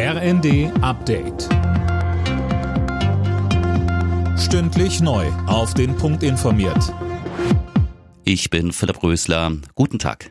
RND Update. Stündlich neu. Auf den Punkt informiert. Ich bin Philipp Rösler. Guten Tag.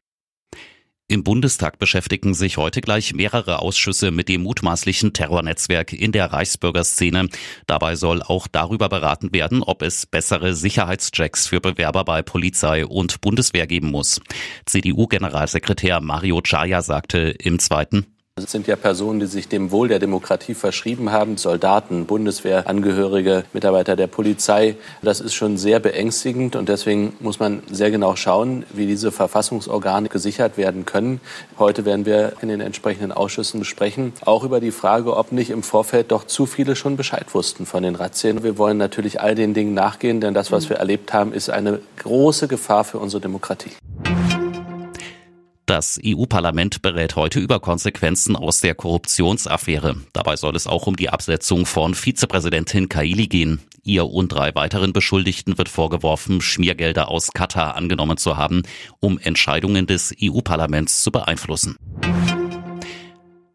Im Bundestag beschäftigen sich heute gleich mehrere Ausschüsse mit dem mutmaßlichen Terrornetzwerk in der Reichsbürgerszene. Dabei soll auch darüber beraten werden, ob es bessere Sicherheitschecks für Bewerber bei Polizei und Bundeswehr geben muss. CDU-Generalsekretär Mario Chaya sagte im zweiten das sind ja Personen, die sich dem Wohl der Demokratie verschrieben haben, Soldaten, Bundeswehrangehörige, Mitarbeiter der Polizei. Das ist schon sehr beängstigend und deswegen muss man sehr genau schauen, wie diese Verfassungsorgane gesichert werden können. Heute werden wir in den entsprechenden Ausschüssen besprechen, auch über die Frage, ob nicht im Vorfeld doch zu viele schon Bescheid wussten von den Razzien. Wir wollen natürlich all den Dingen nachgehen, denn das, was wir erlebt haben, ist eine große Gefahr für unsere Demokratie. Das EU-Parlament berät heute über Konsequenzen aus der Korruptionsaffäre. Dabei soll es auch um die Absetzung von Vizepräsidentin Kaili gehen. Ihr und drei weiteren Beschuldigten wird vorgeworfen, Schmiergelder aus Katar angenommen zu haben, um Entscheidungen des EU-Parlaments zu beeinflussen.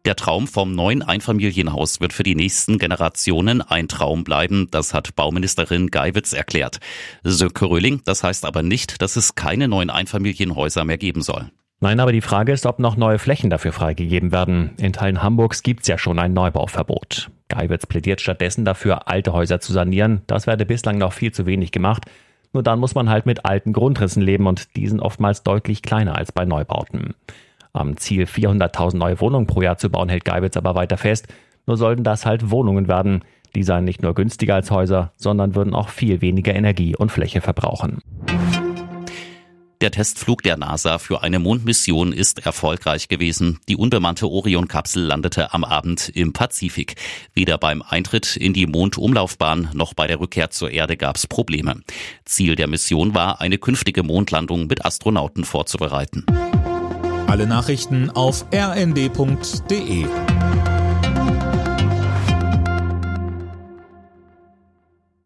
Der Traum vom neuen Einfamilienhaus wird für die nächsten Generationen ein Traum bleiben, das hat Bauministerin Geiwitz erklärt. Sönke Röhling, das heißt aber nicht, dass es keine neuen Einfamilienhäuser mehr geben soll. Nein, aber die Frage ist, ob noch neue Flächen dafür freigegeben werden. In Teilen Hamburgs gibt's ja schon ein Neubauverbot. Geiwitz plädiert stattdessen dafür, alte Häuser zu sanieren. Das werde bislang noch viel zu wenig gemacht. Nur dann muss man halt mit alten Grundrissen leben und die sind oftmals deutlich kleiner als bei Neubauten. Am Ziel 400.000 neue Wohnungen pro Jahr zu bauen hält Geiwitz aber weiter fest. Nur sollten das halt Wohnungen werden. Die seien nicht nur günstiger als Häuser, sondern würden auch viel weniger Energie und Fläche verbrauchen. Der Testflug der NASA für eine Mondmission ist erfolgreich gewesen. Die unbemannte Orion-Kapsel landete am Abend im Pazifik. Weder beim Eintritt in die Mondumlaufbahn noch bei der Rückkehr zur Erde gab es Probleme. Ziel der Mission war, eine künftige Mondlandung mit Astronauten vorzubereiten. Alle Nachrichten auf rnd.de